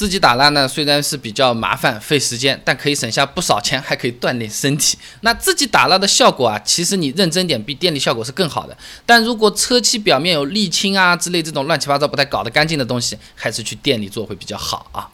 自己打蜡呢，虽然是比较麻烦费时间，但可以省下不少钱，还可以锻炼身体。那自己打蜡的效果啊，其实你认真点，比店里效果是更好的。但如果车漆表面有沥青啊之类这种乱七八糟不太搞得干净的东西，还是去店里做会比较好啊。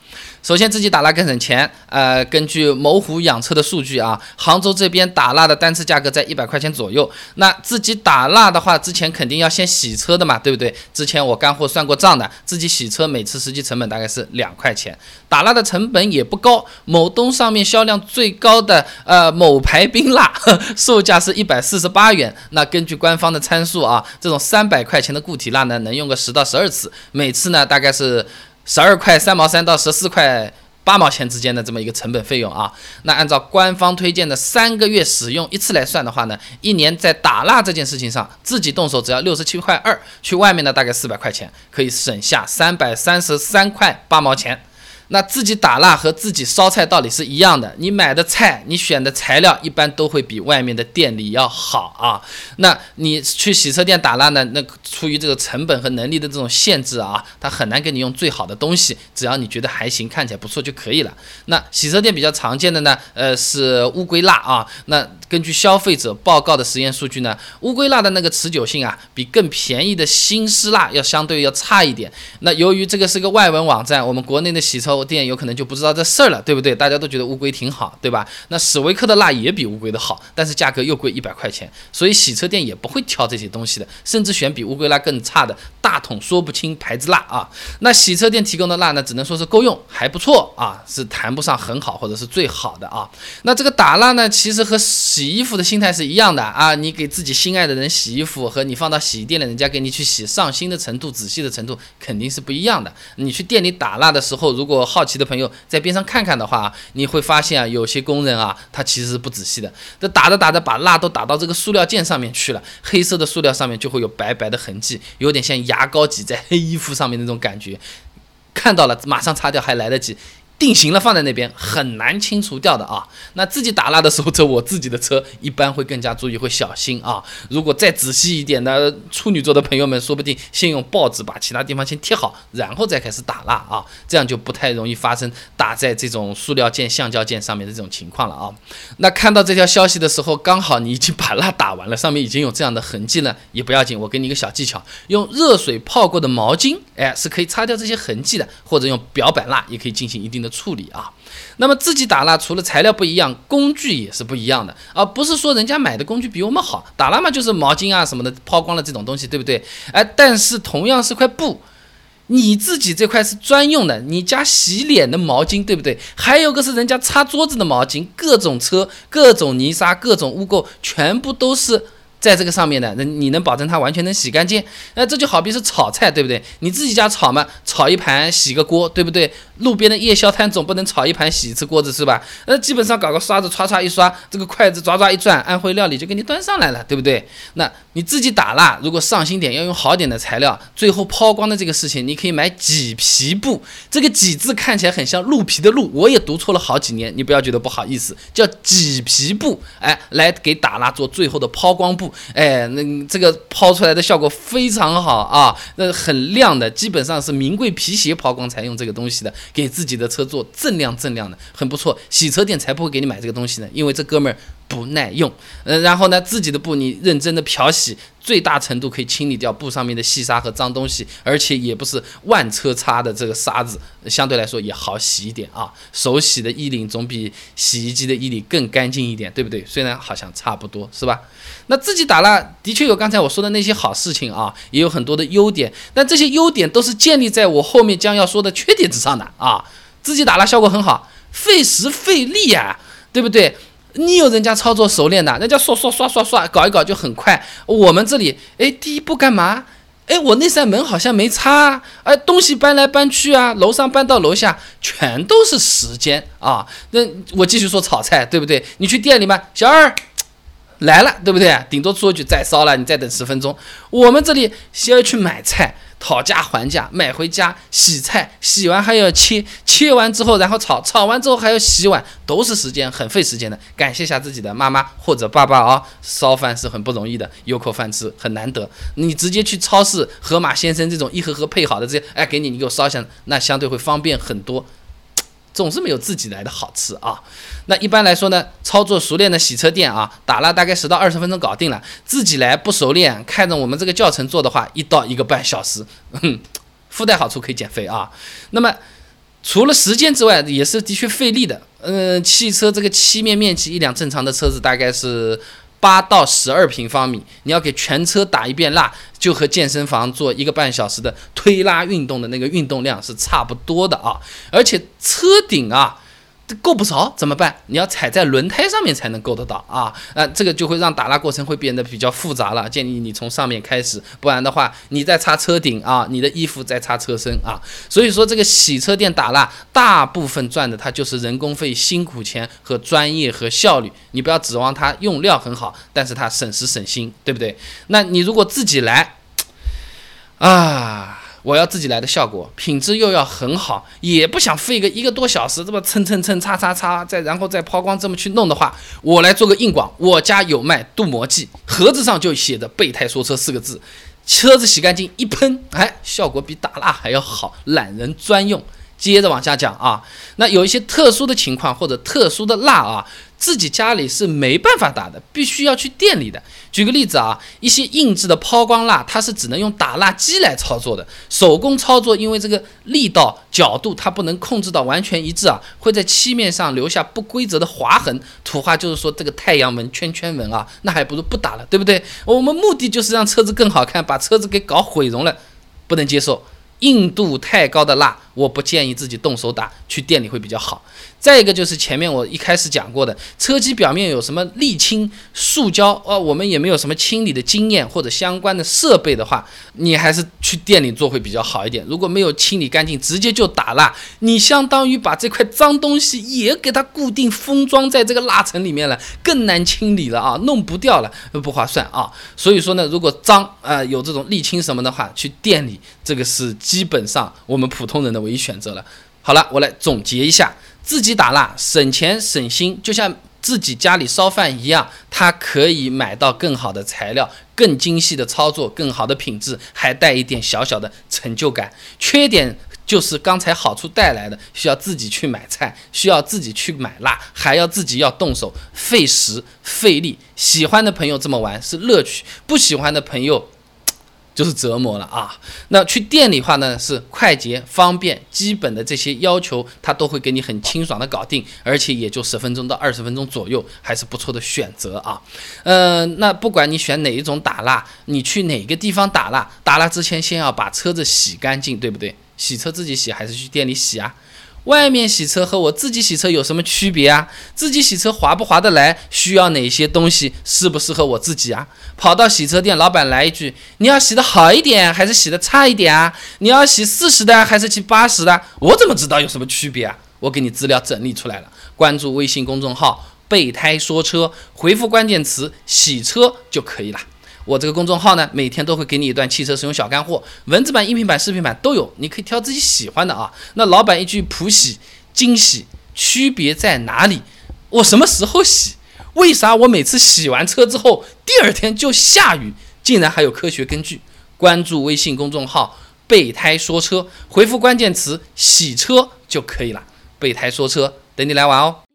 首先自己打蜡更省钱，呃，根据某虎养车的数据啊，杭州这边打蜡的单次价格在一百块钱左右。那自己打蜡的话，之前肯定要先洗车的嘛，对不对？之前我干货算过账的，自己洗车每次实际成本大概是两块钱，打蜡的成本也不高。某东上面销量最高的呃某牌冰蜡，售价是一百四十八元。那根据官方的参数啊，这种三百块钱的固体蜡呢，能用个十到十二次，每次呢大概是。十二块三毛三到十四块八毛钱之间的这么一个成本费用啊，那按照官方推荐的三个月使用一次来算的话呢，一年在打蜡这件事情上自己动手只要六十七块二，去外面呢大概四百块钱，可以省下三百三十三块八毛钱。那自己打蜡和自己烧菜道理是一样的，你买的菜，你选的材料一般都会比外面的店里要好啊。那你去洗车店打蜡呢？那出于这个成本和能力的这种限制啊，他很难给你用最好的东西，只要你觉得还行，看起来不错就可以了。那洗车店比较常见的呢，呃，是乌龟蜡啊。那根据消费者报告的实验数据呢，乌龟蜡的那个持久性啊，比更便宜的新丝蜡要相对要差一点。那由于这个是个外文网站，我们国内的洗车店有可能就不知道这事儿了，对不对？大家都觉得乌龟挺好，对吧？那史维克的蜡也比乌龟的好，但是价格又贵一百块钱，所以洗车店也不会挑这些东西的，甚至选比乌龟蜡更差的大桶说不清牌子蜡啊。那洗车店提供的蜡呢，只能说是够用，还不错啊，是谈不上很好或者是最好的啊。那这个打蜡呢，其实和洗衣服的心态是一样的啊，你给自己心爱的人洗衣服和你放到洗衣店里，人家给你去洗，上心的程度、仔细的程度肯定是不一样的。你去店里打蜡的时候，如果好奇的朋友在边上看看的话，你会发现啊，有些工人啊，他其实是不仔细的。这打着打着，把蜡都打到这个塑料件上面去了，黑色的塑料上面就会有白白的痕迹，有点像牙膏挤在黑衣服上面那种感觉。看到了，马上擦掉还来得及。定型了放在那边很难清除掉的啊。那自己打蜡的时候，这我自己的车一般会更加注意，会小心啊。如果再仔细一点的处女座的朋友们，说不定先用报纸把其他地方先贴好，然后再开始打蜡啊，这样就不太容易发生打在这种塑料件、橡胶件上面的这种情况了啊。那看到这条消息的时候，刚好你已经把蜡打完了，上面已经有这样的痕迹了，也不要紧，我给你一个小技巧，用热水泡过的毛巾，哎，是可以擦掉这些痕迹的，或者用表板蜡也可以进行一定的。处理啊，那么自己打蜡除了材料不一样，工具也是不一样的而不是说人家买的工具比我们好，打蜡嘛就是毛巾啊什么的抛光了这种东西，对不对？哎，但是同样是块布，你自己这块是专用的，你家洗脸的毛巾，对不对？还有个是人家擦桌子的毛巾，各种车、各种泥沙、各种污垢，全部都是。在这个上面的，那你能保证它完全能洗干净？那这就好比是炒菜，对不对？你自己家炒嘛，炒一盘洗个锅，对不对？路边的夜宵摊总不能炒一盘洗一次锅子是吧？那基本上搞个刷子刷刷一刷，这个筷子抓抓一转，安徽料理就给你端上来了，对不对？那你自己打蜡，如果上心点，要用好点的材料，最后抛光的这个事情，你可以买麂皮布。这个麂字看起来很像鹿皮的鹿，我也读错了好几年，你不要觉得不好意思，叫麂皮布，哎，来给打蜡做最后的抛光布。哎，那这个抛出来的效果非常好啊，那很亮的，基本上是名贵皮鞋抛光才用这个东西的，给自己的车做锃亮锃亮的，很不错。洗车店才不会给你买这个东西呢，因为这哥们儿。不耐用，呃，然后呢，自己的布你认真的漂洗，最大程度可以清理掉布上面的细沙和脏东西，而且也不是万车擦的这个沙子，相对来说也好洗一点啊。手洗的衣领总比洗衣机的衣领更干净一点，对不对？虽然好像差不多，是吧？那自己打蜡的确有刚才我说的那些好事情啊，也有很多的优点，但这些优点都是建立在我后面将要说的缺点之上的啊。自己打蜡效果很好，费时费力呀，对不对？你有人家操作熟练的，人家刷刷刷刷刷搞一搞就很快。我们这里，哎，第一步干嘛？哎，我那扇门好像没擦，哎，东西搬来搬去啊，楼上搬到楼下，全都是时间啊。那我继续说炒菜，对不对？你去店里面，小二，来了，对不对？顶多说句再烧了，你再等十分钟。我们这里先要去买菜。讨价还价，买回家洗菜，洗完还要切，切完之后然后炒，炒完之后还要洗碗，都是时间，很费时间的。感谢下自己的妈妈或者爸爸啊，烧饭是很不容易的，有口饭吃很难得。你直接去超市，盒马先生这种一盒盒配好的这些，哎，给你，你给我烧一下，那相对会方便很多。总是没有自己来的好吃啊。那一般来说呢，操作熟练的洗车店啊，打蜡大概十到二十分钟搞定了。自己来不熟练，看着我们这个教程做的话，一到一个半小时。附带好处可以减肥啊。那么除了时间之外，也是的确费力的。嗯，汽车这个漆面面积，一辆正常的车子大概是。八到十二平方米，你要给全车打一遍蜡，就和健身房做一个半小时的推拉运动的那个运动量是差不多的啊！而且车顶啊。够不着怎么办？你要踩在轮胎上面才能够得到啊！啊，这个就会让打蜡过程会变得比较复杂了。建议你从上面开始，不然的话，你在擦车顶啊，你的衣服在擦车身啊。所以说，这个洗车店打蜡，大部分赚的它就是人工费、辛苦钱和专业和效率。你不要指望它用料很好，但是它省时省心，对不对？那你如果自己来，啊。我要自己来的效果，品质又要很好，也不想费个一个多小时这么蹭蹭蹭擦擦擦，再然后再抛光这么去弄的话，我来做个硬广，我家有卖镀膜剂，盒子上就写着“备胎说车”四个字，车子洗干净一喷，哎，效果比打蜡还要好，懒人专用。接着往下讲啊，那有一些特殊的情况或者特殊的蜡啊，自己家里是没办法打的，必须要去店里的。举个例子啊，一些硬质的抛光蜡，它是只能用打蜡机来操作的，手工操作，因为这个力道、角度它不能控制到完全一致啊，会在漆面上留下不规则的划痕。土话就是说这个太阳纹、圈圈纹啊，那还不如不打了，对不对？我们目的就是让车子更好看，把车子给搞毁容了，不能接受。硬度太高的蜡，我不建议自己动手打，去店里会比较好。再一个就是前面我一开始讲过的，车机表面有什么沥青、塑胶，哦，我们也没有什么清理的经验或者相关的设备的话，你还是去店里做会比较好一点。如果没有清理干净，直接就打蜡，你相当于把这块脏东西也给它固定封装在这个蜡层里面了，更难清理了啊，弄不掉了，不划算啊。所以说呢，如果脏啊有这种沥青什么的话，去店里这个是基本上我们普通人的唯一选择了。好了，我来总结一下。自己打蜡省钱省心，就像自己家里烧饭一样，它可以买到更好的材料、更精细的操作、更好的品质，还带一点小小的成就感。缺点就是刚才好处带来的，需要自己去买菜，需要自己去买蜡，还要自己要动手，费时费力。喜欢的朋友这么玩是乐趣，不喜欢的朋友。就是折磨了啊！那去店里话呢，是快捷方便，基本的这些要求，他都会给你很清爽的搞定，而且也就十分钟到二十分钟左右，还是不错的选择啊。嗯，那不管你选哪一种打蜡，你去哪个地方打蜡，打蜡之前先要把车子洗干净，对不对？洗车自己洗还是去店里洗啊？外面洗车和我自己洗车有什么区别啊？自己洗车划不划得来？需要哪些东西？适不适合我自己啊？跑到洗车店，老板来一句：“你要洗的好一点，还是洗的差一点啊？你要洗四十的，还是洗八十的？我怎么知道有什么区别啊？我给你资料整理出来了，关注微信公众号‘备胎说车’，回复关键词‘洗车’就可以了。”我这个公众号呢，每天都会给你一段汽车使用小干货，文字版、音频版、视频版都有，你可以挑自己喜欢的啊。那老板一句普洗、精洗，区别在哪里？我什么时候洗？为啥我每次洗完车之后，第二天就下雨？竟然还有科学根据？关注微信公众号“备胎说车”，回复关键词“洗车”就可以了。备胎说车，等你来玩哦。